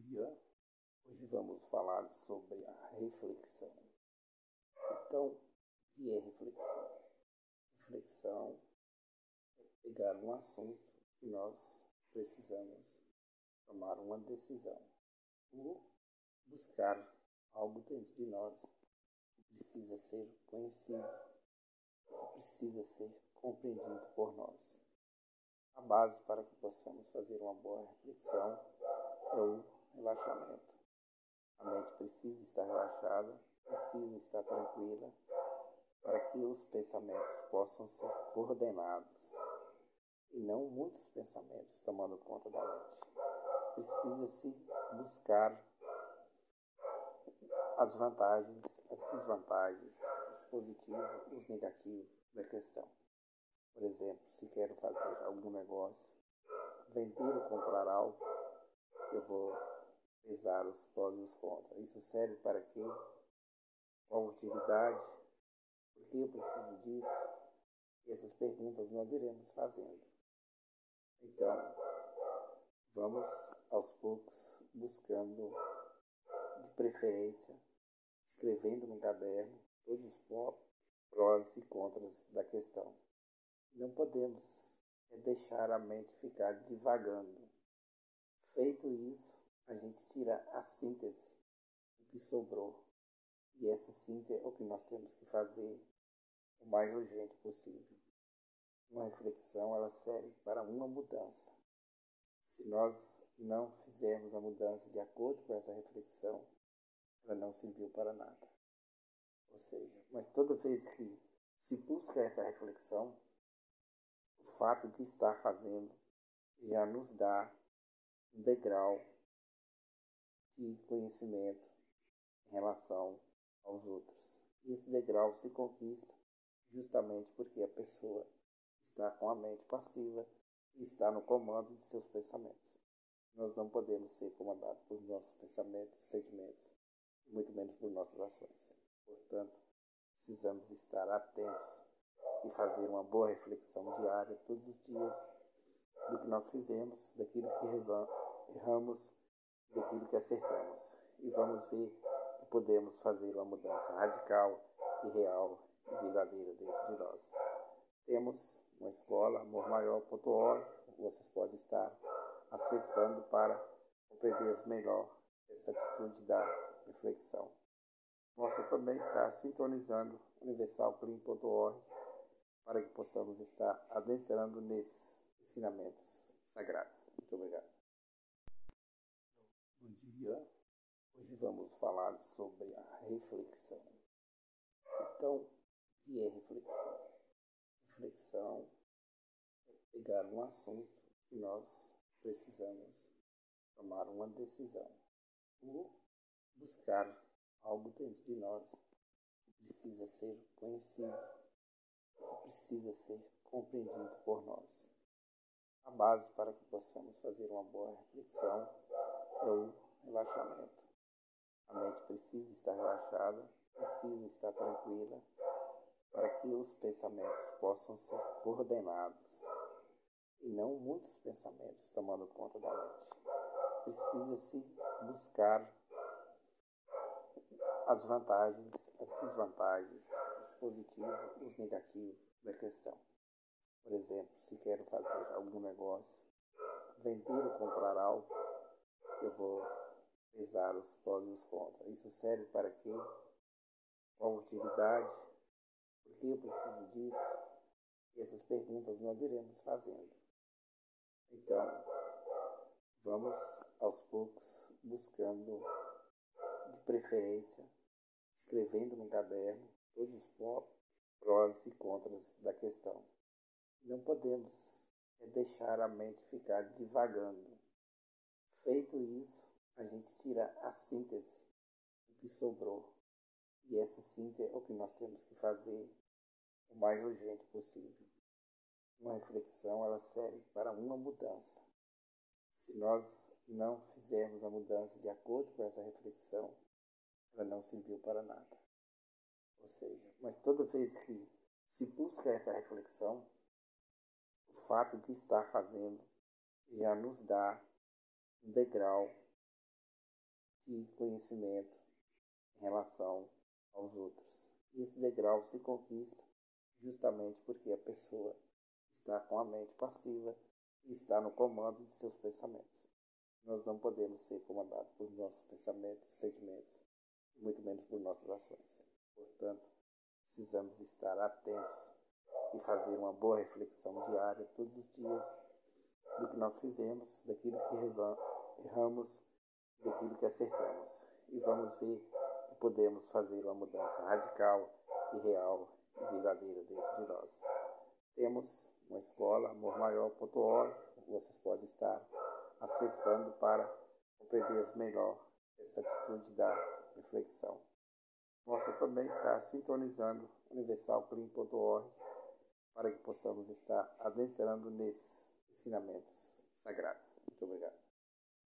dia. Hoje vamos falar sobre a reflexão. Então, o que é reflexão? Reflexão é pegar um assunto que nós precisamos tomar uma decisão ou buscar algo dentro de nós que precisa ser conhecido, que precisa ser compreendido por nós. A base para que possamos fazer uma boa reflexão é o relaxamento. A mente precisa estar relaxada, precisa estar tranquila, para que os pensamentos possam ser coordenados e não muitos pensamentos tomando conta da mente. Precisa-se buscar as vantagens, as desvantagens, os positivos, os negativos da questão. Por exemplo, se quero fazer algum negócio, vender ou comprar algo, eu vou pesar os prós e os contras. Isso serve para quê? Qual utilidade? Por que eu preciso disso? E essas perguntas nós iremos fazendo. Então, vamos aos poucos buscando, de preferência, escrevendo no caderno todos os prós e contras da questão. Não podemos deixar a mente ficar divagando Feito isso, a gente tira a síntese, o que sobrou. E essa síntese é o que nós temos que fazer o mais urgente possível. Uma reflexão, ela serve para uma mudança. Se nós não fizermos a mudança de acordo com essa reflexão, ela não serviu para nada. Ou seja, mas toda vez que se busca essa reflexão, o fato de estar fazendo já nos dá um degrau de conhecimento em relação aos outros. Esse degrau se conquista justamente porque a pessoa está com a mente passiva e está no comando de seus pensamentos. Nós não podemos ser comandados por nossos pensamentos, sentimentos, muito menos por nossas ações. Portanto, precisamos estar atentos e fazer uma boa reflexão diária todos os dias do que nós fizemos, daquilo que erramos, daquilo que acertamos. E vamos ver que podemos fazer uma mudança radical e real e verdadeira dentro de nós. Temos uma escola, amormaior.org, vocês podem estar acessando para compreender melhor essa atitude da reflexão. Você também está sintonizando universalclean.org para que possamos estar adentrando nesses ensinamentos sagrados. Muito obrigado. Dia. Hoje vamos falar sobre a reflexão. Então, o que é reflexão? Reflexão é pegar um assunto que nós precisamos tomar uma decisão ou buscar algo dentro de nós que precisa ser conhecido, que precisa ser compreendido por nós. A base para que possamos fazer uma boa reflexão é o relaxamento. A mente precisa estar relaxada, precisa estar tranquila, para que os pensamentos possam ser coordenados e não muitos pensamentos tomando conta da mente. Precisa-se buscar as vantagens, as desvantagens, os positivos, os negativos da questão. Por exemplo, se quero fazer algum negócio, vender ou comprar algo, eu vou pesar os prós e os contras. Isso serve para quê? Qual utilidade? Por que eu preciso disso? E essas perguntas nós iremos fazendo. Então, vamos aos poucos buscando, de preferência, escrevendo no caderno todos os prós e contras da questão. Não podemos deixar a mente ficar divagando. Feito isso, a gente tira a síntese, o que sobrou. E essa síntese é o que nós temos que fazer o mais urgente possível. Uma reflexão, ela serve para uma mudança. Se nós não fizermos a mudança de acordo com essa reflexão, ela não serviu para nada. Ou seja, mas toda vez que se busca essa reflexão, o fato de estar fazendo já nos dá um degrau de conhecimento em relação aos outros. E esse degrau se conquista justamente porque a pessoa está com a mente passiva e está no comando de seus pensamentos. Nós não podemos ser comandados por nossos pensamentos, sentimentos, muito menos por nossas ações. Portanto, precisamos estar atentos e fazer uma boa reflexão diária todos os dias do que nós fizemos, daquilo que erramos, daquilo que acertamos. E vamos ver que podemos fazer uma mudança radical e real e verdadeira dentro de nós. Temos uma escola, amormaior.org, vocês podem estar acessando para compreender melhor essa atitude da reflexão. Possa também estar sintonizando universalclean.org para que possamos estar adentrando nesses ensinamentos sagrados. Muito obrigado.